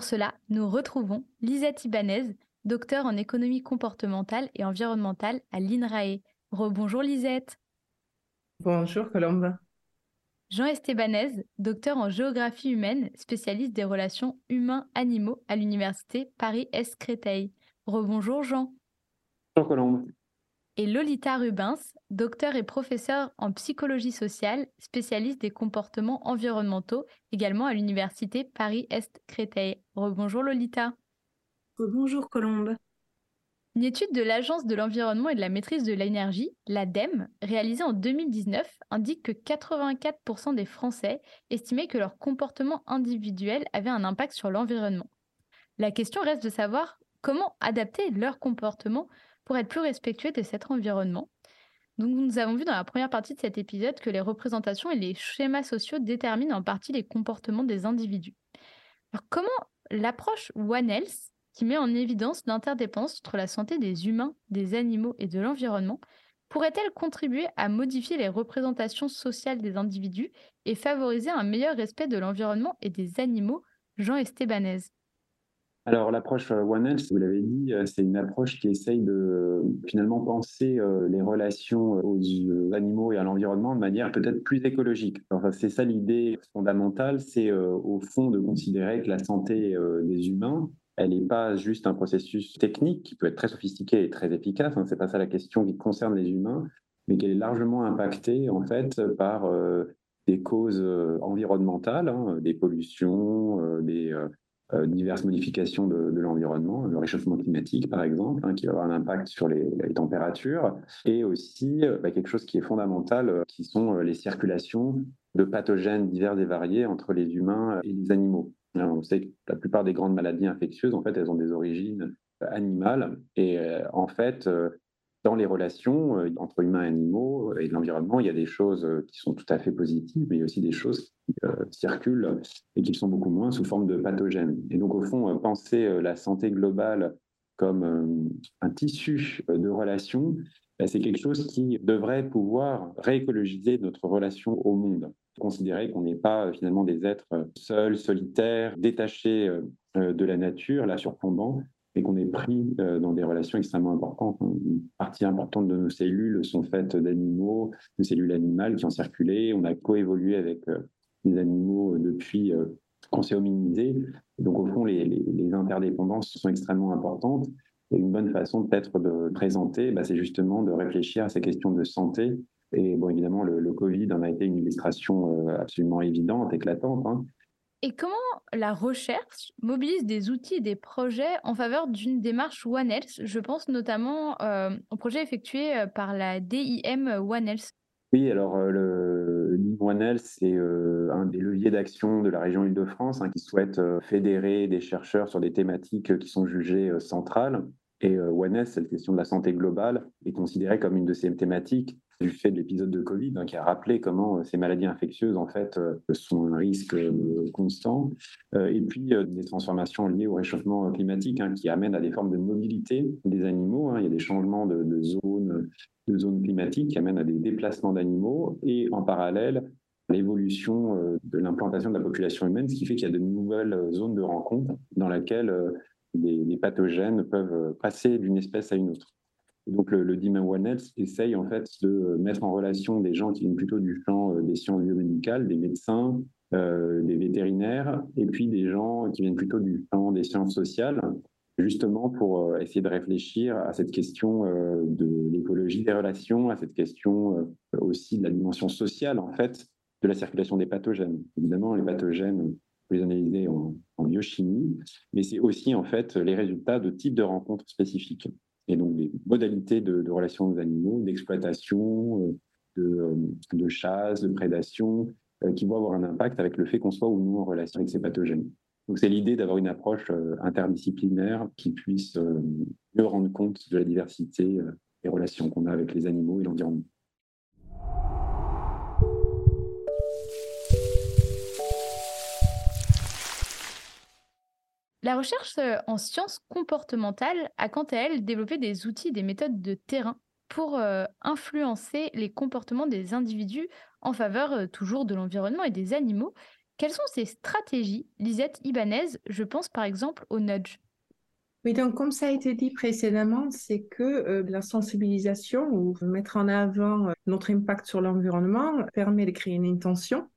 Pour cela, nous retrouvons Lisette Ibanez, docteur en économie comportementale et environnementale à l'INRAE. Rebonjour Lisette. Bonjour Colombe. Jean Estebanez, docteur en géographie humaine, spécialiste des relations humains-animaux à l'université Paris-Est Créteil. Rebonjour Jean. Bonjour Colombe et Lolita Rubens, docteur et professeur en psychologie sociale, spécialiste des comportements environnementaux, également à l'université Paris-Est Créteil. Rebonjour Lolita. Bonjour Colombe. Une étude de l'Agence de l'environnement et de la maîtrise de l'énergie, l'ADEME, réalisée en 2019, indique que 84% des Français estimaient que leur comportement individuel avait un impact sur l'environnement. La question reste de savoir comment adapter leur comportement pour être plus respectueux de cet environnement. Donc, nous avons vu dans la première partie de cet épisode que les représentations et les schémas sociaux déterminent en partie les comportements des individus. Alors, comment l'approche One Health, qui met en évidence l'interdépendance entre la santé des humains, des animaux et de l'environnement, pourrait-elle contribuer à modifier les représentations sociales des individus et favoriser un meilleur respect de l'environnement et des animaux? Jean Estebanez alors l'approche euh, One Health, vous l'avez dit, euh, c'est une approche qui essaye de euh, finalement penser les relations aux animaux et à l'environnement de manière peut-être plus écologique. Enfin, c'est ça l'idée fondamentale, c'est au fond de considérer que la santé des humains, elle n'est pas juste un processus technique qui peut être très sophistiqué et très efficace. Hein, c'est pas ça la question qui concerne les humains, mais qu'elle est largement impactée en fait par des causes environnementales, hein, des pollutions, des diverses modifications de, l'environnement, le réchauffement climatique par exemple, hein, qui va avoir un impact sur les, températures, et aussi euh, bah, quelque chose qui est fondamental, euh, qui sont les circulations de pathogènes divers et variés entre les humains et les animaux. on sait que la plupart des grandes maladies infectieuses, en fait, elles ont des origines animales, et en fait, dans les relations euh, entre humains et animaux et l'environnement, il y a des choses euh, qui sont tout à fait positives, mais il y a aussi des choses qui euh, circulent et qui sont beaucoup moins sous forme de pathogènes. Et donc, au fond, penser la santé globale comme un tissu de relations, bah, c'est quelque chose qui devrait pouvoir réécologiser notre relation au monde. Considérer qu'on n'est pas finalement des êtres seuls, solitaires, détachés de la nature, la surplombant, et qu'on est pris euh, dans des relations extrêmement importantes. Une partie importante de nos cellules sont faites d'animaux, de cellules animales qui ont circulé. On a coévolué avec euh, les animaux depuis euh, qu'on s'est hominisé. Donc, au fond, les, interdépendances sont extrêmement importantes. Et une bonne façon peut-être de présenter, bah, c'est justement de réfléchir à ces questions de santé. Et bon, évidemment, le, le Covid en a été une illustration absolument évidente, éclatante. Hein. Et comment la recherche mobilise des outils et des projets en faveur d'une démarche One Health? Je pense notamment euh, au projet effectué euh, par la DIM One Health. Oui, alors euh, le One Health, c'est un des leviers d'action de la région Île-de-France hein, qui souhaite fédérer des chercheurs sur des thématiques qui sont jugées centrales. Et One Health, c'est la question de la santé globale, est considérée comme une de ces thématiques du fait de l'épisode de Covid, hein, qui a rappelé comment euh, ces maladies infectieuses, en fait, euh, sont un risque euh, constant. et puis, des transformations liées au réchauffement climatique, hein, qui amènent à des formes de mobilité des animaux. Hein. Il y a des changements de, zones de zones climatiques qui amènent à des déplacements d'animaux. Et en parallèle, l'évolution de l'implantation de la population humaine, ce qui fait qu'il y a de nouvelles zones de rencontre dans lesquelles les pathogènes peuvent passer d'une espèce à une autre donc le, le One Health essaye en fait de mettre en relation des gens qui viennent plutôt du champ euh, des sciences biomédicales, des médecins, euh, des vétérinaires, et puis des gens qui viennent plutôt du champ des sciences sociales, justement pour euh, essayer de réfléchir à cette question de l'écologie des relations, à cette question aussi de la dimension sociale en fait de la circulation des pathogènes. Évidemment, les pathogènes, on les analyser en, en biochimie, mais c'est aussi en fait les résultats de types de rencontres spécifiques. Et donc des modalités de, de relations aux animaux, d'exploitation, de, de, chasse, de prédation, qui vont avoir un impact avec le fait qu'on soit ou non en relation avec ces pathogènes. Donc c'est l'idée d'avoir une approche interdisciplinaire qui puisse mieux rendre compte de la diversité des relations qu'on a avec les animaux et l'environnement. La recherche euh, en sciences comportementales a quant à elle développé des outils des méthodes de terrain pour euh, influencer les comportements des individus en faveur euh, toujours de l'environnement et des animaux. Quelles sont ces stratégies, Lisette Ibanez Je pense par exemple au nudge. Oui, donc comme ça a été dit précédemment, c'est que la sensibilisation ou mettre en avant notre impact sur l'environnement permet de créer une intention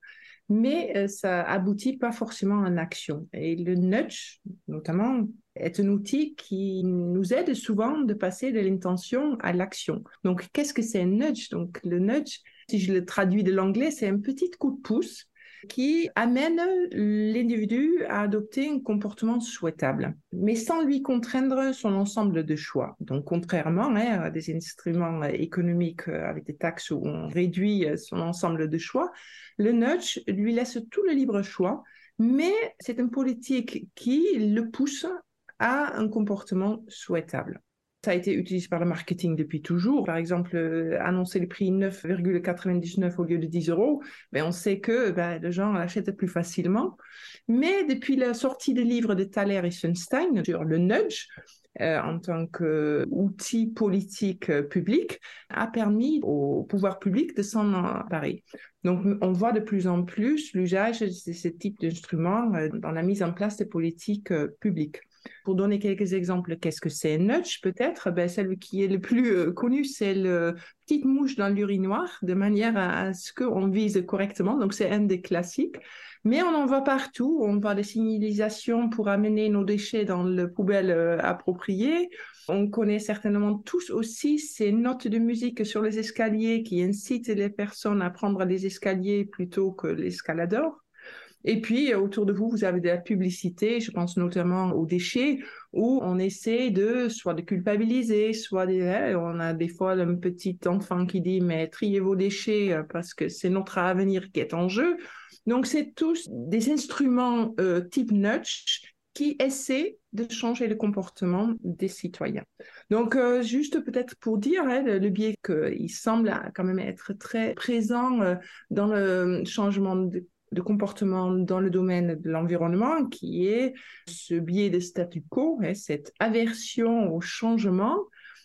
mais euh, ça aboutit pas forcément en action. Et le nudge, notamment, est un outil qui nous aide souvent de passer de l'intention à l'action. Donc, qu'est-ce que c'est un nudge? Donc, le nudge, si je le traduis de l'anglais, c'est un petit coup de pouce qui amène l'individu à adopter un comportement souhaitable, mais sans lui contraindre son ensemble de choix. Donc, contrairement hein, à des instruments économiques euh, avec des taxes où on réduit son ensemble de choix, le nudge lui laisse tout le libre choix, mais c'est une politique qui le pousse à un comportement souhaitable. Ça a été utilisé par le marketing depuis toujours. Par exemple, euh, annoncer le prix 9,99 au lieu de 10 euros, ben on sait que ben, les gens l'achètent plus facilement. Mais depuis la sortie des livres de Thaler et Sunstein sur le nudge, euh, en tant qu'outil politique euh, public, a permis au pouvoir public de s'en emparer. Donc, on voit de plus en plus l'usage de ce type d'instruments dans la mise en place des politiques publiques. Pour donner quelques exemples, qu'est-ce que c'est nudge peut-être? Ben, Celle qui est le plus euh, connue, c'est la petite mouche dans l'urinoir, de manière à, ce qu'on vise correctement. Donc c'est un des classiques. Mais on en voit partout. On voit des signalisations pour amener nos déchets dans le poubelle euh, appropriée. On connaît certainement tous aussi ces notes de musique sur les escaliers qui incitent les personnes à prendre les escaliers plutôt que l'escalador. Et puis, autour de vous, vous avez de la publicité, je pense notamment aux déchets, où on essaie de soit de culpabiliser, soit de, on a des fois un petit enfant qui dit, mais triez vos déchets euh, parce que c'est notre avenir qui est en jeu. Donc, c'est tous des instruments euh, type nudge qui essaient de changer le comportement des citoyens. Donc, euh, juste peut-être pour dire hein, le, biais qu'il semble quand même être très présent dans le changement de de comportement dans le domaine de l'environnement, qui est ce biais de statu quo, hein, cette aversion au changement,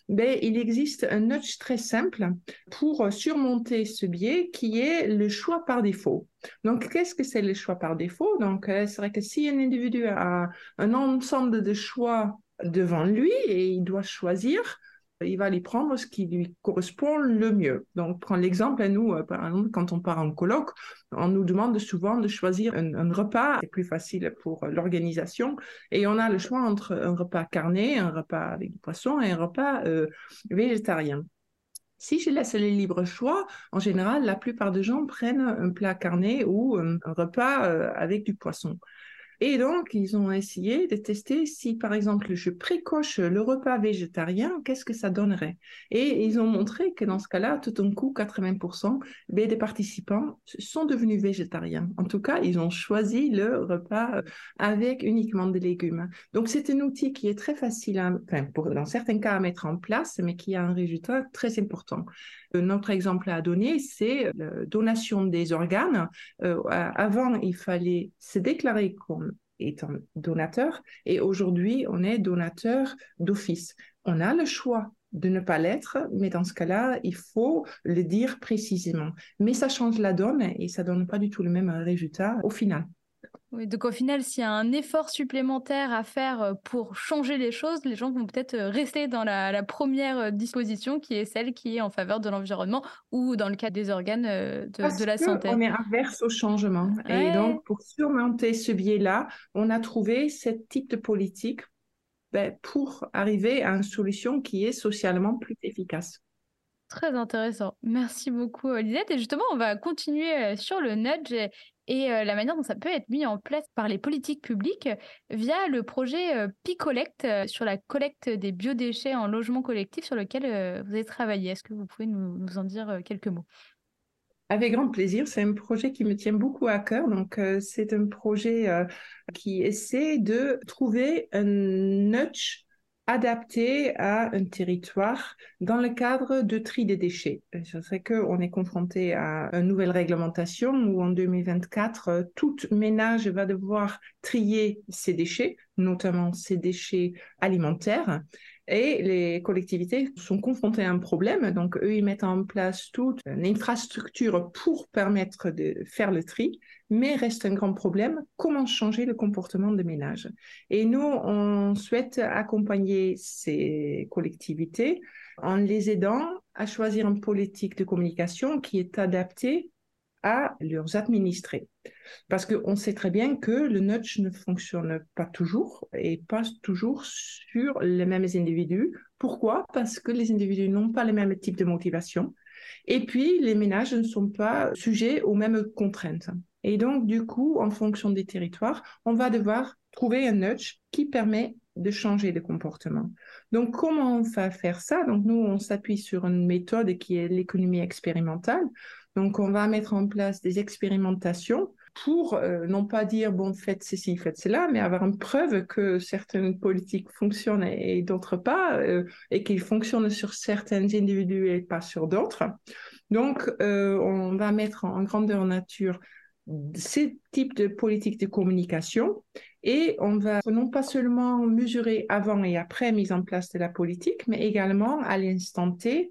ben, il existe un nudge très simple pour surmonter ce biais qui est le choix par défaut. Donc, qu'est-ce que c'est le choix par défaut? Donc, euh, c'est vrai que si un individu a un ensemble de choix devant lui et il doit choisir, il va aller prendre ce qui lui correspond le mieux. Donc, prends l'exemple, à nous, euh, par exemple, quand on part en colloque, on nous demande souvent de choisir un, repas, c'est plus facile pour l'organisation, et on a le choix entre un repas carné, un repas avec du poisson et un repas euh, végétarien. Si je laisse les libres choix, en général, la plupart des gens prennent un plat carné ou un, repas euh, avec du poisson. Et donc, ils ont essayé de tester si, par exemple, je précoche le repas végétarien, qu'est-ce que ça donnerait? Et ils ont montré que dans ce cas-là, tout d'un coup, 80% des participants sont devenus végétariens. En tout cas, ils ont choisi le repas euh, avec uniquement des légumes. Donc, c'est un outil qui est très facile, enfin, pour, dans certains cas, à mettre en place, mais qui a un résultat très important. Un autre exemple à donner, c'est la donation des organes. Euh, avant, il fallait se déclarer comme étant donateur et aujourd'hui, on est donateur d'office. On a le choix de ne pas l'être, mais dans ce cas-là, il faut le dire précisément. Mais ça change la donne et ça donne pas du tout le même résultat au final. Oui, donc au final, s'il y a un effort supplémentaire à faire euh, pour changer les choses, les gens vont peut-être euh, rester dans la, première euh, disposition qui est celle qui est en faveur de l'environnement ou dans le cas des organes de, la santé. On est inverse au changement. Et donc, pour surmonter ce biais-là, on a trouvé ce type de politique ben, pour arriver à une solution qui est socialement plus efficace. Très intéressant. Merci beaucoup, Lisette. Et justement, on va continuer sur le nudge et la manière dont ça peut être mis en place par les politiques publiques via le projet Picolect sur la collecte des biodéchets en logement collectif sur lequel vous avez travaillé. Est-ce que vous pouvez nous en dire quelques mots? Avec grand plaisir. C'est un projet qui me tient beaucoup à cœur. Donc, euh, c'est un projet euh, qui essaie de trouver un nudge adapté à un territoire dans le cadre de tri des déchets. Je sais qu'on est confronté à une nouvelle réglementation où en 2024, euh, tout ménage va devoir trier ses déchets, notamment ses déchets alimentaires. Et les collectivités sont confrontées à un problème. Donc, eux, ils mettent en place toute une infrastructure pour permettre de faire le tri, mais reste un grand problème, comment changer le comportement des ménages. Et nous, on souhaite accompagner ces collectivités en les aidant à choisir une politique de communication qui est adaptée à leurs administrés. Parce qu'on sait très bien que le nudge ne fonctionne pas toujours et pas toujours sur les mêmes individus. Pourquoi? Parce que les individus n'ont pas les mêmes types de motivation. Et puis, les ménages ne sont pas sujets aux mêmes contraintes. Et donc, du coup, en fonction des territoires, on va devoir trouver un nudge qui permet de changer de comportement. Donc, comment on va faire ça? Donc, nous, on s'appuie sur une méthode qui est l'économie expérimentale. Donc, on va mettre en place des expérimentations pour euh, non pas dire, bon, faites ceci, faites cela, mais avoir une preuve que certaines politiques fonctionnent et, d'autres pas, euh, et qu'ils fonctionnent sur certains individus et pas sur d'autres. Donc, euh, on va mettre en grandeur nature ces types de politiques de communication et on va non pas seulement mesurer avant et après mise en place de la politique, mais également à l'instant T,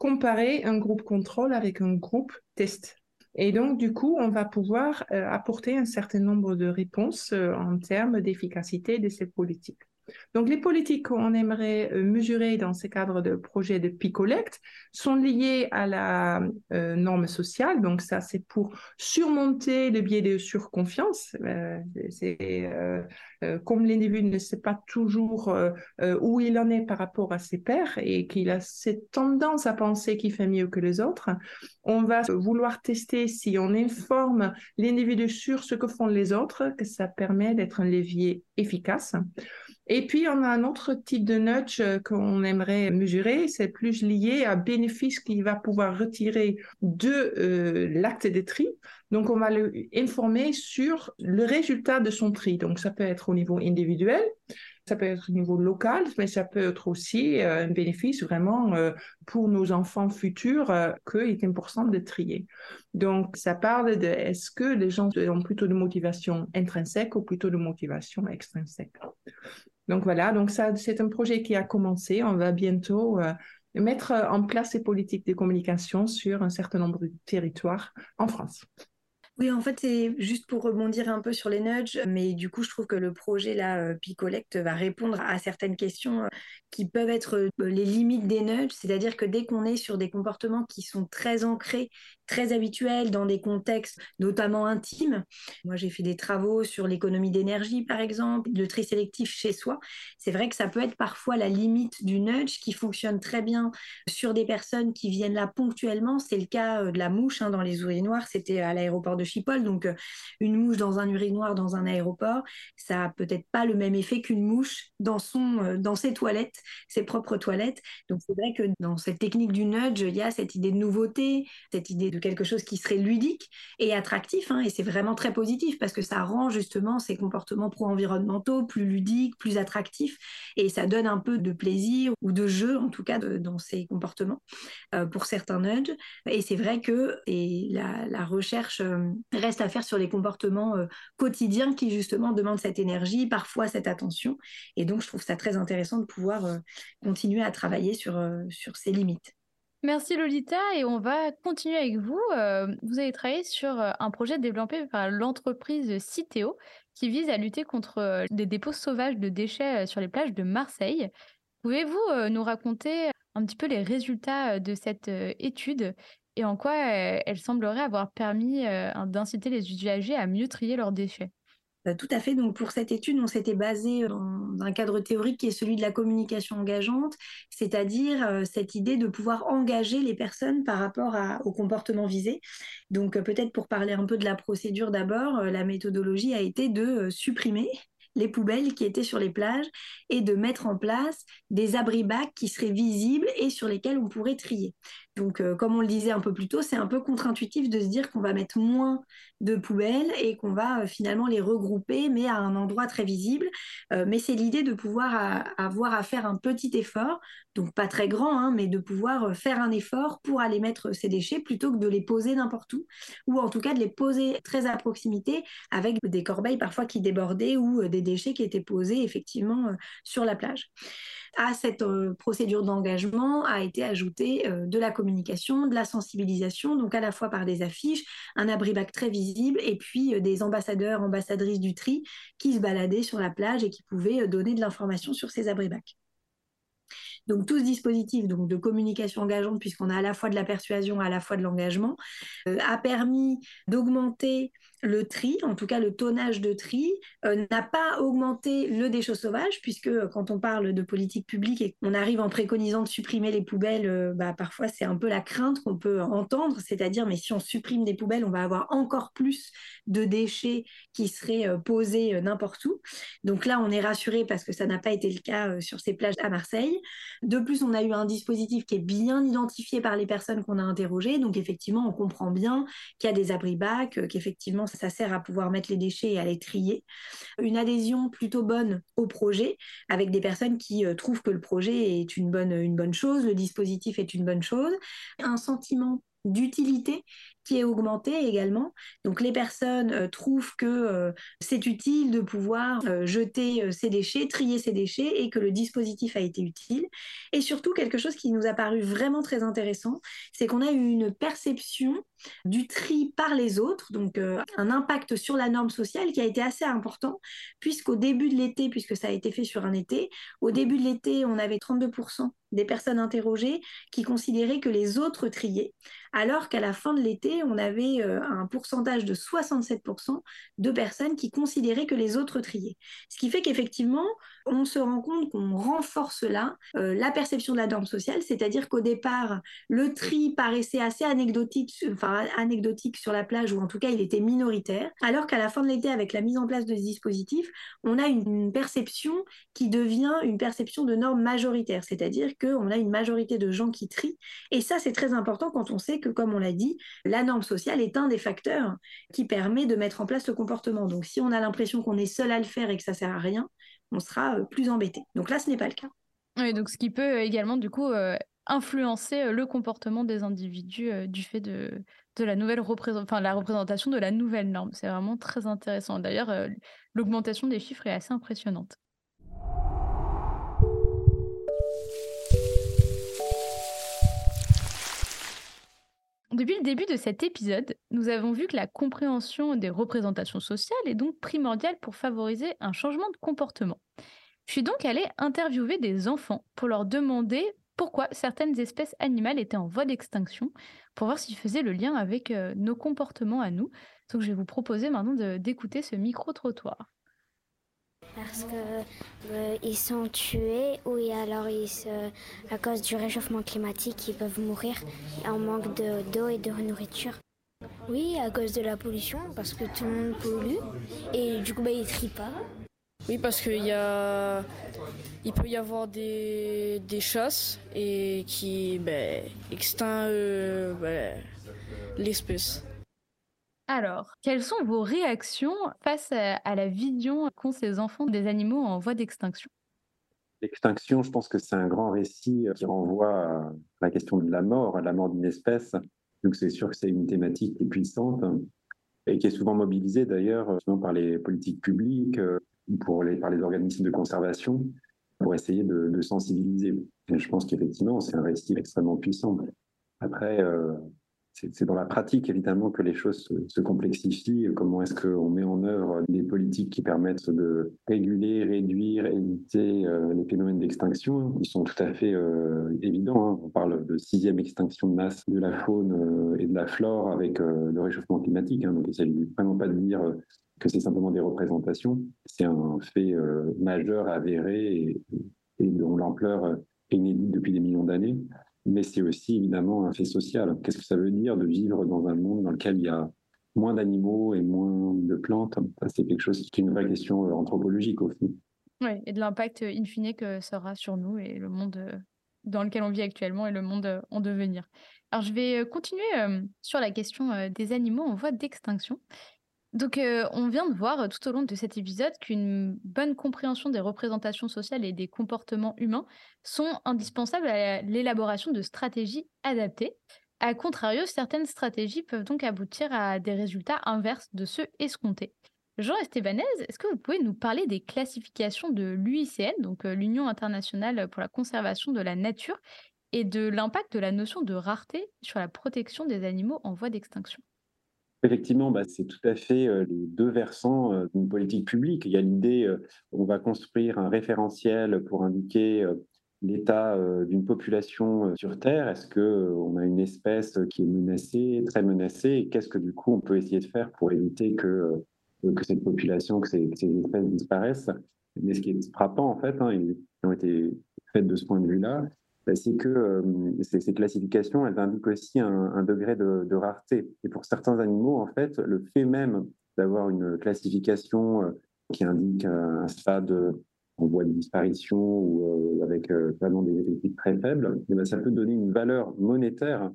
comparer un groupe contrôle avec un groupe test. Et donc, du coup, on va pouvoir euh, apporter un certain nombre de réponses euh, en termes d'efficacité de ces politiques. Donc, les politiques qu'on aimerait euh, mesurer dans ce cadre de projet de Picolect sont liées à la euh, norme sociale. Donc, ça, c'est pour surmonter le biais de surconfiance. Euh, comme l'individu ne sait pas toujours où il en est par rapport à ses pairs et qu'il a cette tendance à penser qu'il fait mieux que les autres, on va vouloir tester si on informe l'individu sur ce que font les autres, que ça permet d'être un levier efficace. Et puis, on a un autre type de nudge euh, qu'on aimerait mesurer, c'est plus lié à bénéfice qu'il va pouvoir retirer de euh, l'acte de tri. Donc, on va le informer sur le résultat de son tri. Donc, ça peut être au niveau individuel, ça peut être au niveau local, mais ça peut être aussi euh, un bénéfice vraiment pour nos enfants futurs qu'il est important de trier. Donc, ça parle de est-ce que les gens ont plutôt de motivation intrinsèque ou plutôt de motivation extrinsèque. Donc voilà, donc ça, c'est un projet qui a commencé. On va bientôt euh, mettre en place ces politiques de communication sur un certain nombre de territoires en France. Oui, en fait, c'est juste pour rebondir un peu sur les nudges, mais du coup, je trouve que le projet là, euh, Picolect, va répondre à certaines questions euh, qui peuvent être les limites des nudges, c'est-à-dire que dès qu'on est sur des comportements qui sont très ancrés très habituel dans des contextes notamment intimes. Moi, j'ai fait des travaux sur l'économie d'énergie, par exemple, le tri sélectif chez soi. C'est vrai que ça peut être parfois la limite du nudge qui fonctionne très bien sur des personnes qui viennent là ponctuellement. C'est le cas euh, de la mouche hein, dans les urinoirs. C'était à l'aéroport de Schiphol. Donc, euh, une mouche dans un urinoir dans un aéroport, ça a peut-être pas le même effet qu'une mouche dans, son, euh, dans ses toilettes, ses propres toilettes. Donc, c'est vrai que dans cette technique du nudge, il y a cette idée de nouveauté, cette idée de quelque chose qui serait ludique et attractif. Hein, et c'est vraiment très positif parce que ça rend justement ces comportements pro-environnementaux plus ludiques, plus attractifs. Et ça donne un peu de plaisir ou de jeu, en tout cas, dans ces comportements euh, pour certains nudges. Et c'est vrai que la, recherche euh, reste à faire sur les comportements euh, quotidiens qui justement demandent cette énergie, parfois cette attention. Et donc, je trouve ça très intéressant de pouvoir continuer à travailler sur ces limites. Merci Lolita et on va continuer avec vous. Euh, vous avez travaillé sur euh, un projet développé par l'entreprise Citeo qui vise à lutter contre les euh, dépôts sauvages de déchets sur les plages de Marseille. Pouvez-vous nous raconter un petit peu les résultats de cette étude et en quoi elle semblerait avoir permis d'inciter les usagers à mieux trier leurs déchets? Tout à fait. Donc, pour cette étude, on s'était basé dans un cadre théorique qui est celui de la communication engageante, c'est-à-dire euh, cette idée de pouvoir engager les personnes par rapport au comportement visé. Donc, euh, peut-être pour parler un peu de la procédure d'abord, la méthodologie a été de supprimer les poubelles qui étaient sur les plages et de mettre en place des abris-bacs qui seraient visibles et sur lesquels on pourrait trier. Donc, euh, comme on le disait un peu plus tôt, c'est un peu contre-intuitif de se dire qu'on va mettre moins de poubelles et qu'on va euh, finalement les regrouper, mais à un endroit très visible. Euh, mais c'est l'idée de pouvoir avoir à faire un petit effort, donc pas très grand, hein, mais de pouvoir faire un effort pour aller mettre ces déchets plutôt que de les poser n'importe où, ou en tout cas de les poser très à proximité avec des corbeilles parfois qui débordaient ou des déchets qui étaient posés effectivement sur la plage à cette euh, procédure d'engagement a été ajoutée euh, de la communication, de la sensibilisation, donc à la fois par des affiches, un abri-bac très visible et puis euh, des ambassadeurs, ambassadrices du tri qui se baladaient sur la plage et qui pouvaient donner de l'information sur ces abri-bacs. Donc tout ce dispositif de communication engageante, puisqu'on a à la fois de la persuasion, à la fois de l'engagement, a permis d'augmenter le tri, en tout cas le tonnage de tri, euh, n'a pas augmenté le déchet sauvage, puisque euh, quand on parle de politique publique et qu'on arrive en préconisant de supprimer les poubelles, euh, bah, parfois c'est un peu la crainte qu'on peut entendre, c'est-à-dire mais si on supprime des poubelles, on va avoir encore plus de déchets qui seraient posés n'importe où. Donc là, on est rassuré parce que ça n'a pas été le cas sur ces plages à Marseille. De plus, on a eu un dispositif qui est bien identifié par les personnes qu'on a interrogées, donc effectivement, on comprend bien qu'il y a des abris-bacs, qu'effectivement, ça sert à pouvoir mettre les déchets et à les trier. Une adhésion plutôt bonne au projet, avec des personnes qui euh, trouvent que le projet est une bonne, une bonne chose, le dispositif est une bonne chose. Un sentiment d'utilité est augmenté également. Donc les personnes euh, trouvent que euh, c'est utile de pouvoir euh, jeter ces déchets, trier ces déchets et que le dispositif a été utile. Et surtout, quelque chose qui nous a paru vraiment très intéressant, c'est qu'on a eu une perception du tri par les autres, donc un impact sur la norme sociale qui a été assez important, puisqu'au début de l'été, puisque ça a été fait sur un été, au début de l'été, on avait 32% des personnes interrogées qui considéraient que les autres triaient, alors qu'à la fin de l'été, on avait euh, un pourcentage de 67% de personnes qui considéraient que les autres triaient. Ce qui fait qu'effectivement, on se rend compte qu'on renforce là euh, la perception de la norme sociale, c'est-à-dire qu'au départ, le tri paraissait assez anecdotique, enfin, anecdotique sur la plage, ou en tout cas il était minoritaire, alors qu'à la fin de l'été, avec la mise en place de ce dispositif, on a une perception qui devient une perception de norme majoritaire, c'est-à-dire qu'on a une majorité de gens qui trient, et ça c'est très important quand on sait que, comme on l'a dit, la norme sociale est un des facteurs qui permet de mettre en place ce comportement. Donc si on a l'impression qu'on est seul à le faire et que ça sert à rien, on sera euh, plus embêté. Donc là, ce n'est pas le cas. Oui, donc ce qui peut euh, également du coup euh, influencer le comportement des individus du fait de, de la nouvelle représentation, enfin la représentation de la nouvelle norme. C'est vraiment très intéressant. D'ailleurs, l'augmentation des chiffres est assez impressionnante. Depuis le début de cet épisode, nous avons vu que la compréhension des représentations sociales est donc primordiale pour favoriser un changement de comportement. Je suis donc allée interviewer des enfants pour leur demander pourquoi certaines espèces animales étaient en voie d'extinction, pour voir s'ils faisaient le lien avec euh, nos comportements à nous. Donc je vais vous proposer maintenant d'écouter ce micro-trottoir. Parce que euh, ils sont tués ou alors ils à cause du réchauffement climatique, ils peuvent mourir en manque d'eau et de nourriture. Oui, à cause de la pollution, parce que tout le monde pollue et du coup bah, ils trient pas. Oui, parce qu'il a, il peut y avoir des, des chasses et qui ben, extinct euh, ben, l'espèce. Alors, quelles sont vos réactions face à, la vision qu'ont ces enfants des animaux en voie d'extinction? L'extinction, je pense que c'est un grand récit qui renvoie à la question de la mort, à la mort d'une espèce. Donc c'est sûr que c'est une thématique qui est puissante et qui est souvent mobilisée d'ailleurs par les politiques publiques, pour les, par les organismes de conservation, pour essayer de, sensibiliser. Et je pense qu'effectivement, c'est un récit extrêmement puissant. Après, euh, c'est dans la pratique, évidemment, que les choses se, complexifient. Comment est-ce qu'on met en œuvre des politiques qui permettent de réguler, réduire, éviter euh, les phénomènes d'extinction? Ils sont tout à fait euh, évidents. Hein. On parle de sixième extinction de masse de la faune euh, et de la flore avec le réchauffement climatique. Hein. Donc, il ne s'agit vraiment pas de dire que c'est simplement des représentations. C'est un fait majeur, avéré et, et dont l'ampleur est inédite depuis des millions d'années mais c'est aussi évidemment un fait social. Qu'est-ce que ça veut dire de vivre dans un monde dans lequel il y a moins d'animaux et moins de plantes? C'est quelque chose qui est une vraie question euh, anthropologique au fond. Oui, et de l'impact in fine que ça aura sur nous et le monde euh, dans lequel on vit actuellement et le monde euh, en devenir. Alors, je vais continuer sur la question des animaux en voie d'extinction. Donc, euh, on vient de voir euh, tout au long de cet épisode qu'une bonne compréhension des représentations sociales et des comportements humains sont indispensables à l'élaboration de stratégies adaptées. A contrario, certaines stratégies peuvent donc aboutir à des résultats inverses de ceux escomptés. Jean Estebanez, est-ce que vous pouvez nous parler des classifications de l'UICN, donc euh, l'Union internationale pour la conservation de la nature, et de l'impact de la notion de rareté sur la protection des animaux en voie d'extinction? Effectivement, bah, c'est tout à fait les deux versants d'une politique publique. Il y a l'idée, on va construire un référentiel pour indiquer l'état d'une population sur Terre. Est-ce qu'on a une espèce qui est menacée, très menacée? Et qu'est-ce que du coup on peut essayer de faire pour éviter que, que cette population, que ces, espèces disparaissent? Mais ce qui est frappant, en fait, hein, ils ont été faits de ce point de vue-là, c'est que euh, ces, classifications, elles indiquent aussi un, degré de, rareté. Et pour certains animaux, en fait, le fait même d'avoir une classification euh, qui indique un stade en voie de disparition ou euh, avec vraiment des effectifs très faibles, eh ben, ça peut donner une valeur monétaire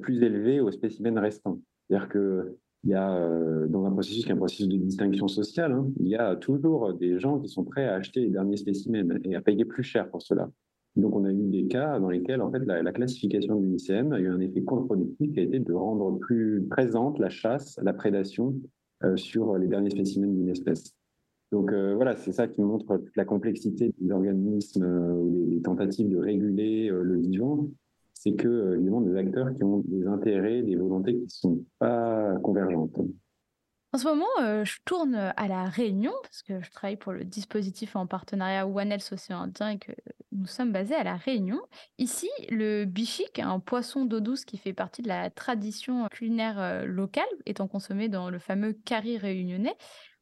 plus élevée aux spécimens restants. C'est-à-dire que il y a, dans un processus qui est un processus de distinction sociale, hein, il y a toujours des gens qui sont prêts à acheter les derniers spécimens et à payer plus cher pour cela. Donc, on a eu des cas dans lesquels, en fait, la, classification du ICM a eu un effet contre-productif qui a été de rendre plus présente la chasse, la prédation euh, sur les derniers spécimens d'une espèce. Donc, euh, voilà, c'est ça qui montre la complexité des organismes euh, ou des, tentatives de réguler le vivant. C'est que, évidemment, des acteurs qui ont des intérêts, des volontés qui ne sont pas convergentes. En ce moment, euh, je tourne à la Réunion parce que je travaille pour le dispositif en partenariat One Health Océan Indien et que nous sommes basés à la Réunion. Ici, le bichic, un poisson d'eau douce qui fait partie de la tradition culinaire euh, locale, étant consommé dans le fameux curry réunionnais,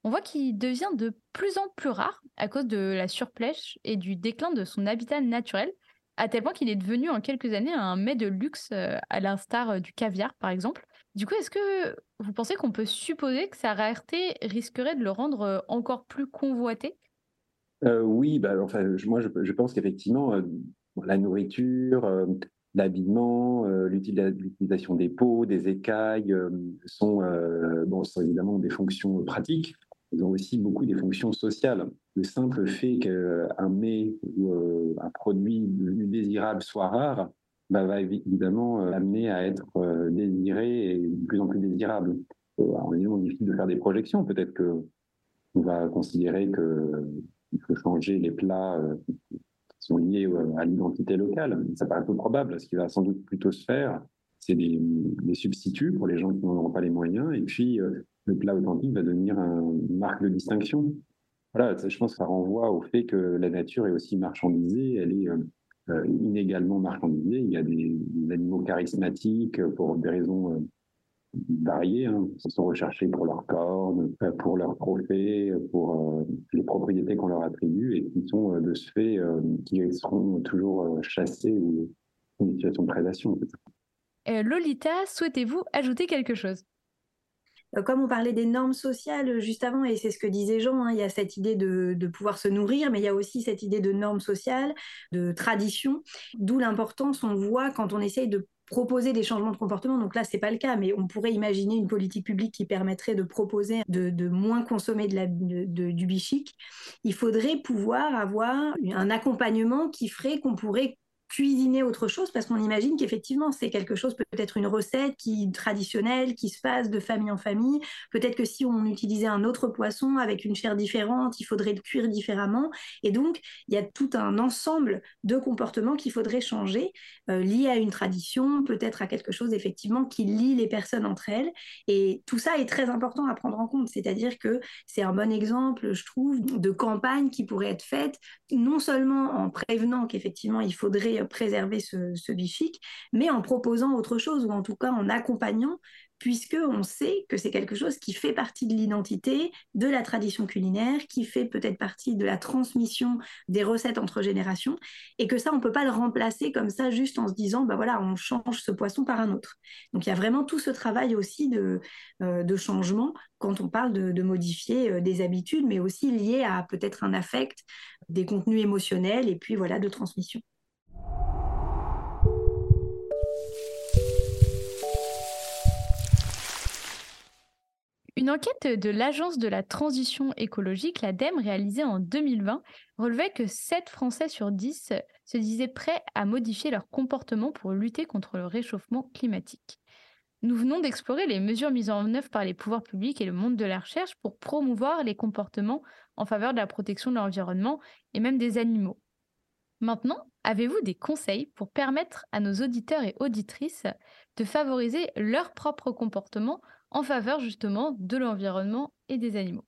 on voit qu'il devient de plus en plus rare à cause de la surpêche et du déclin de son habitat naturel, à tel point qu'il est devenu en quelques années un mets de luxe euh, à l'instar du caviar par exemple. Du coup, est-ce que vous pensez qu'on peut supposer que sa rareté risquerait de le rendre euh, encore plus convoité? Euh, Oui, bah, enfin, moi je, pense qu'effectivement, euh, la nourriture, l'habillement, l'utilisation des peaux, des écailles sont, bon, sont évidemment des fonctions pratiques. Ils ont aussi beaucoup des fonctions sociales. Le simple fait qu'un mets ou un produit désirable soit rare, bah, va évidemment euh, amener à être euh, désiré et de plus en plus désirable. Euh, alors, évidemment, difficile de faire des projections. Peut-être que on va considérer qu'il faut changer les plats qui sont liés à l'identité locale. Ça paraît peu probable. Ce qui va sans doute plutôt se faire, c'est des, substituts pour les gens qui n'en pas les moyens. Et puis, le plat authentique va devenir une marque de distinction. Voilà, je pense que ça renvoie au fait que la nature est aussi marchandisée. Elle est euh, inégalement marchandisés. Il y a des, animaux charismatiques pour des raisons euh, variées. Hein. Ils sont recherchés pour leur cornes, euh, pour leurs trophées, pour les propriétés qu'on leur attribue et qui sont de ce fait, qui seront toujours chassés ou en situation de prédation. Lolita, souhaitez-vous ajouter quelque chose? Euh, comme on parlait des normes sociales euh, juste avant, et c'est ce que disait Jean, hein, il y a cette idée de, pouvoir se nourrir, mais il y a aussi cette idée de normes sociales, de tradition, d'où l'importance, on voit quand on essaye de proposer des changements de comportement. Donc là, c'est pas le cas, mais on pourrait imaginer une politique publique qui permettrait de proposer de, moins consommer de du bichic. Il faudrait pouvoir avoir un accompagnement qui ferait qu'on pourrait cuisiner autre chose parce qu'on imagine qu'effectivement c'est quelque chose peut-être une recette qui traditionnelle qui se passe de famille en famille. Peut-être que si on utilisait un autre poisson avec une chair différente, il faudrait le cuire différemment. Et donc il y a tout un ensemble de comportements qu'il faudrait changer euh, liés à une tradition, peut-être à quelque chose effectivement qui lie les personnes entre elles. Et tout ça est très important à prendre en compte. C'est-à-dire que c'est un bon exemple, je trouve, de campagne qui pourrait être faite non seulement en prévenant qu'effectivement il faudrait préserver ce, ce bichic, mais en proposant autre chose ou en tout cas en accompagnant puisque on sait que c'est quelque chose qui fait partie de l'identité, de la tradition culinaire, qui fait peut-être partie de la transmission des recettes entre générations, et que ça, on ne peut pas le remplacer comme ça juste en se disant, bah voilà, on change ce poisson par un autre. Donc il y a vraiment tout ce travail aussi de, euh, changement quand on parle de, modifier euh, des habitudes, mais aussi lié à peut-être un affect, des contenus émotionnels, et puis voilà, de transmission. Une enquête de l'Agence de la transition écologique, l'ADEME, réalisée en 2020, relevait que 7 Français sur 10 se disaient prêts à modifier leur comportement pour lutter contre le réchauffement climatique. Nous venons d'explorer les mesures mises en œuvre par les pouvoirs publics et le monde de la recherche pour promouvoir les comportements en faveur de la protection de l'environnement et même des animaux. Maintenant, avez-vous des conseils pour permettre à nos auditeurs et auditrices de favoriser leur propre comportement en faveur justement de l'environnement et des animaux?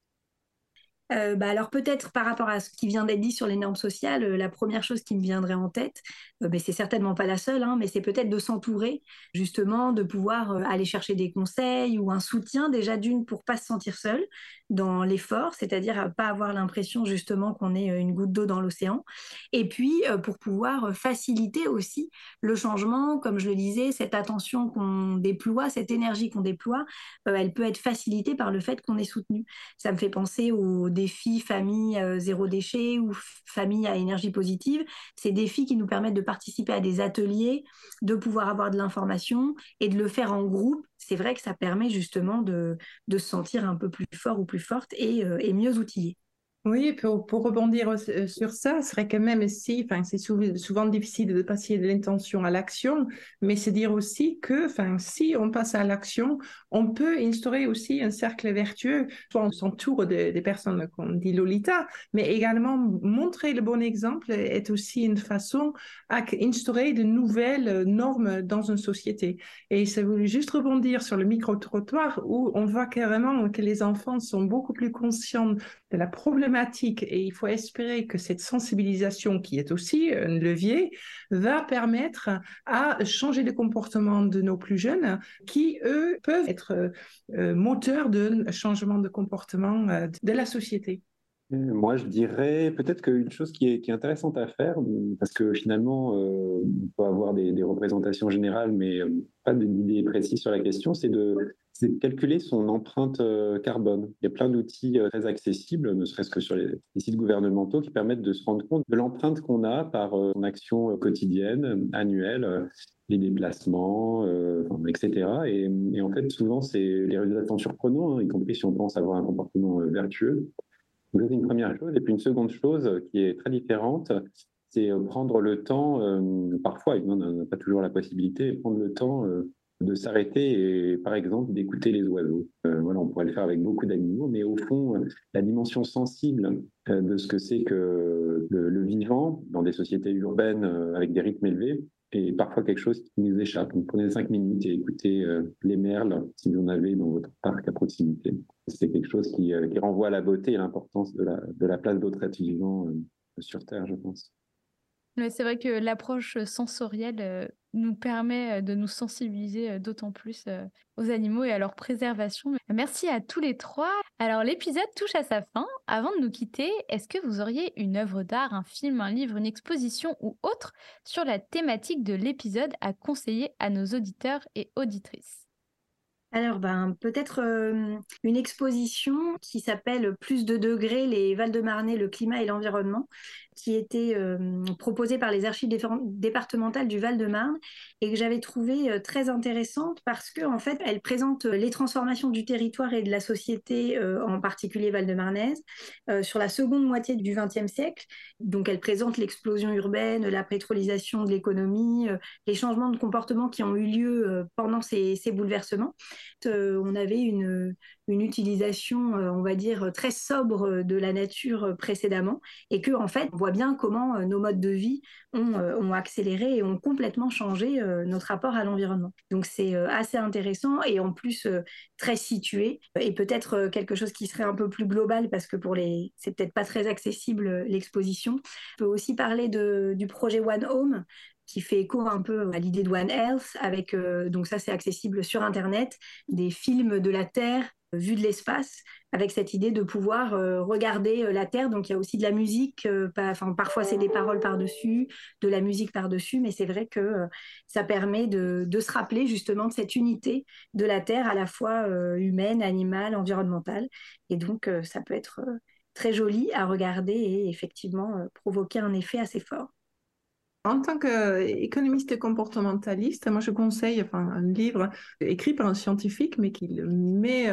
Euh, bah alors peut-être par rapport à ce qui vient d'être dit sur les normes sociales, euh, la première chose qui me viendrait en tête, euh, mais c'est certainement pas la seule, hein, mais c'est peut-être de s'entourer justement, de pouvoir aller chercher des conseils ou un soutien déjà d'une pour pas se sentir seul dans l'effort, c'est-à-dire pas avoir l'impression justement qu'on est une goutte d'eau dans l'océan, et puis pour pouvoir faciliter aussi le changement, comme je le disais, cette attention qu'on déploie, cette énergie qu'on déploie, elle peut être facilitée par le fait qu'on est soutenu. Ça me fait penser aux défis famille euh, zéro déchet ou famille à énergie positive. Ces défis qui nous permettent de participer à des ateliers, de pouvoir avoir de l'information et de le faire en groupe. C'est vrai que ça permet justement de, se sentir un peu plus fort ou plus forte et, euh, et mieux outillé. Oui, pour, pour, rebondir euh, sur ça, ce serait quand même si, enfin, c'est souvent, difficile de passer de l'intention à l'action, mais c'est dire aussi que, enfin, si on passe à l'action, on peut instaurer aussi un cercle vertueux. Soit on s'entoure des personnes comme dit Lolita, mais également montrer le bon exemple est aussi une façon à instaurer de nouvelles normes dans une société. Et ça voulait juste rebondir sur le micro-trottoir où on voit carrément que les enfants sont beaucoup plus conscients de la problématique et il faut espérer que cette sensibilisation, qui est aussi un levier, va permettre à changer le comportement de nos plus jeunes qui, eux, peuvent être euh, moteurs de changement de comportement euh, de la société. Moi, je dirais peut-être qu'une chose qui est, intéressante à faire, parce que finalement, euh, on peut avoir des, représentations générales, mais pas d'idées précises sur la question, c'est de, calculer son empreinte euh, carbone. Il y a plein d'outils euh, très accessibles, ne serait-ce que sur les, sites gouvernementaux, qui permettent de se rendre compte de l'empreinte qu'on a par son action quotidienne, annuelle, les déplacements, etc. Et, en fait, souvent, c'est les résultats sont surprenants, hein, y compris si on pense avoir un comportement vertueux c'est une première chose. Et puis une seconde chose qui est très différente, c'est euh, prendre le temps, euh, parfois, on n'a pas toujours la possibilité, prendre le temps euh, de s'arrêter et, par exemple, d'écouter les oiseaux. voilà, on pourrait le faire avec beaucoup d'animaux, mais au fond, la dimension sensible de ce que c'est que le, vivant dans des sociétés urbaines avec des rythmes élevés, est parfois quelque chose qui nous échappe. Prenez cinq minutes et écoutez les merles si vous en avez dans votre parc à proximité c'est quelque chose euh, qui, renvoie à la beauté et l'importance de la, de la place d'autres vivants euh, sur Terre, je pense. C'est vrai que l'approche sensorielle euh, nous permet de nous sensibiliser d'autant plus aux animaux et à leur préservation. Merci à tous les trois. Alors l'épisode touche à sa fin. Avant de nous quitter, est-ce que vous auriez une œuvre d'art, un film, un livre, une exposition ou autre sur la thématique de l'épisode à conseiller à nos auditeurs et auditrices? Alors, ben, peut-être euh, une exposition qui s'appelle Plus de degrés, les Val-de-Marnais, le climat et l'environnement, qui était proposée par les archives départementales du Val-de-Marne et que j'avais trouvée très intéressante parce que en fait, elle présente les transformations du territoire et de la société, en particulier val-de-marnaise, sur la seconde moitié du XXe siècle. Donc, elle présente l'explosion urbaine, la pétrolisation de l'économie, les changements de comportement qui ont eu lieu pendant ces, ces bouleversements. on avait une, une utilisation, on va dire, très sobre de la nature précédemment et que en fait, on voit bien comment nos modes de vie ont, accéléré et ont complètement changé notre rapport à l'environnement. Donc c'est assez intéressant et en plus très situé et peut-être quelque chose qui serait un peu plus global parce que pour les, c'est peut-être pas très accessible l'exposition. On peut aussi parler du projet One Home qui fait écho un peu à l'idée de One Health, avec, donc ça c'est accessible sur Internet, des films de la Terre vue de l'espace, avec cette idée de pouvoir euh, regarder euh, la Terre. Donc il y a aussi de la musique, euh, parfois c'est des paroles par-dessus, de la musique par-dessus, mais c'est vrai que ça permet de, se rappeler justement de cette unité de la Terre, à la fois humaine, animale, environnementale. Et donc ça peut être très joli à regarder et effectivement provoquer un effet assez fort. En tant qu'économiste comportementaliste, moi je conseille un livre écrit par un scientifique, mais qui le met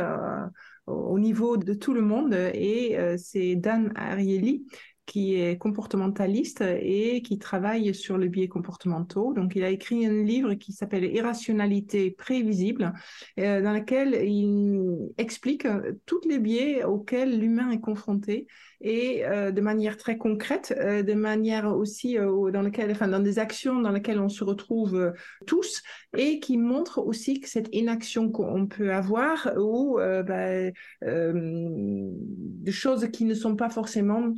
au niveau de tout le monde, et euh, c'est Dan Ariely qui est comportementaliste et qui travaille sur les biais comportementaux. Donc, il a écrit un livre qui s'appelle Irrationalité prévisible, euh, dans lequel il explique euh, tous les biais auxquels l'humain est confronté et euh, de manière très concrète, de manière aussi dans lequel, enfin, dans des actions dans lesquelles on se retrouve tous et qui montre aussi que cette inaction qu'on peut avoir ou bah, des choses qui ne sont pas forcément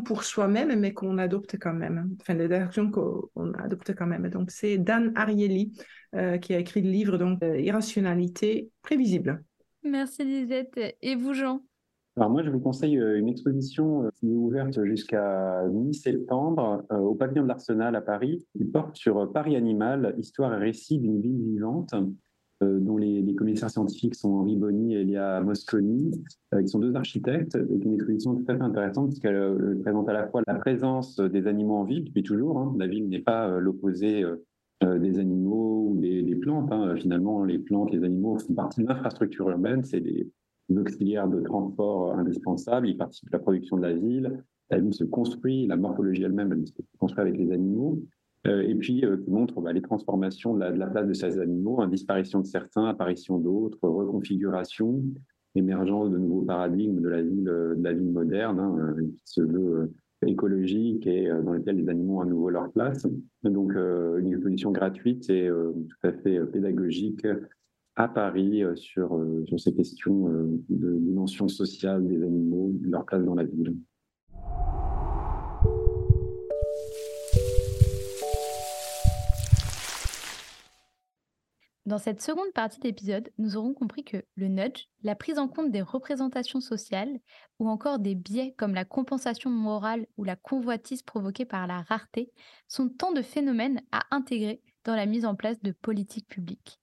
pour soi-même, mais qu'on adopte quand même, enfin des actions qu'on adopte quand même. Donc c'est Dan Ariely qui a écrit le livre donc Irrationalité prévisible. Merci Lisette. Et vous Jean? Alors moi, je vous conseille euh, une exposition euh, qui est ouverte jusqu'à mi-septembre euh, au pavillon de l'Arsenal à Paris, qui porte sur Paris Animal, histoire et récit d'une ville vivante, dont les, commissaires scientifiques sont Henri Bonny et Elia Mosconi, qui sont deux architectes, avec une exposition tout à fait intéressante, puisqu'elle présente à la fois la présence des animaux en ville depuis toujours. Hein. La ville n'est pas l'opposé des animaux ou des, plantes. Hein. Finalement, les plantes, les animaux font partie de l'infrastructure urbaine. C'est des, auxiliaires de transport indispensables, ils participent à la production de la ville, la ville se construit, la morphologie elle-même elle se construit avec les animaux, euh, et puis euh, qui montre bah, les transformations de la, place de ces animaux, hein, disparition de certains, apparition d'autres, reconfiguration, émergence de nouveaux paradigmes de la ville, de ville moderne, hein, qui se veut écologique et euh, dans lequel les animaux ont à nouveau leur place. Donc une exposition gratuite et tout à fait pédagogique à Paris euh, sur, euh, ces questions euh, de dimension sociale des animaux, de leur place dans la ville. Dans cette seconde partie d'épisode, nous aurons compris que le nudge, la prise en compte des représentations sociales ou encore des biais comme la compensation morale ou la convoitise provoquée par la rareté sont tant de phénomènes à intégrer dans la mise en place de politiques publiques.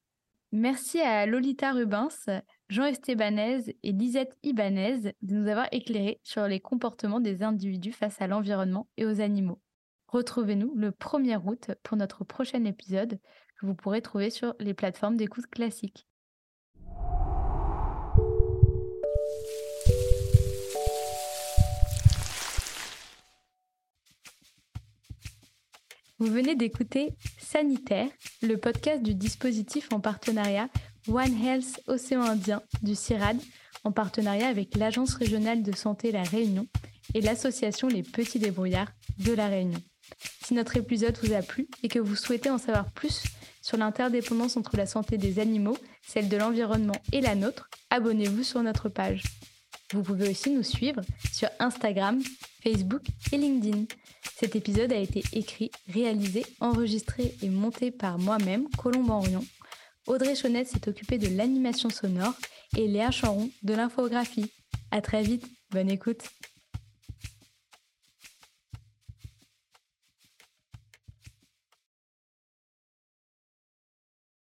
Merci à Lolita Rubens, Jean Estebanez et Lisette Ibanez de nous avoir éclairés sur les comportements des individus face à l'environnement et aux animaux. Retrouvez-nous le 1er août pour notre prochain épisode que vous pourrez trouver sur les plateformes d'écoute classiques. Vous venez d'écouter Sanitaire, le podcast du dispositif en partenariat One Health Océan Indien du CIRAD, en partenariat avec l'Agence régionale de santé La Réunion et l'association Les Petits Débrouillards de La Réunion. Si notre épisode vous a plu et que vous souhaitez en savoir plus sur l'interdépendance entre la santé des animaux, celle de l'environnement et la nôtre, abonnez-vous sur notre page. Vous pouvez aussi nous suivre sur Instagram, Facebook et LinkedIn. Cet épisode a été écrit, réalisé, enregistré et monté par moi-même, Colombe Henrion. Audrey Chaunette s'est occupée de l'animation sonore et Léa Charon de l'infographie. À très vite, bonne écoute.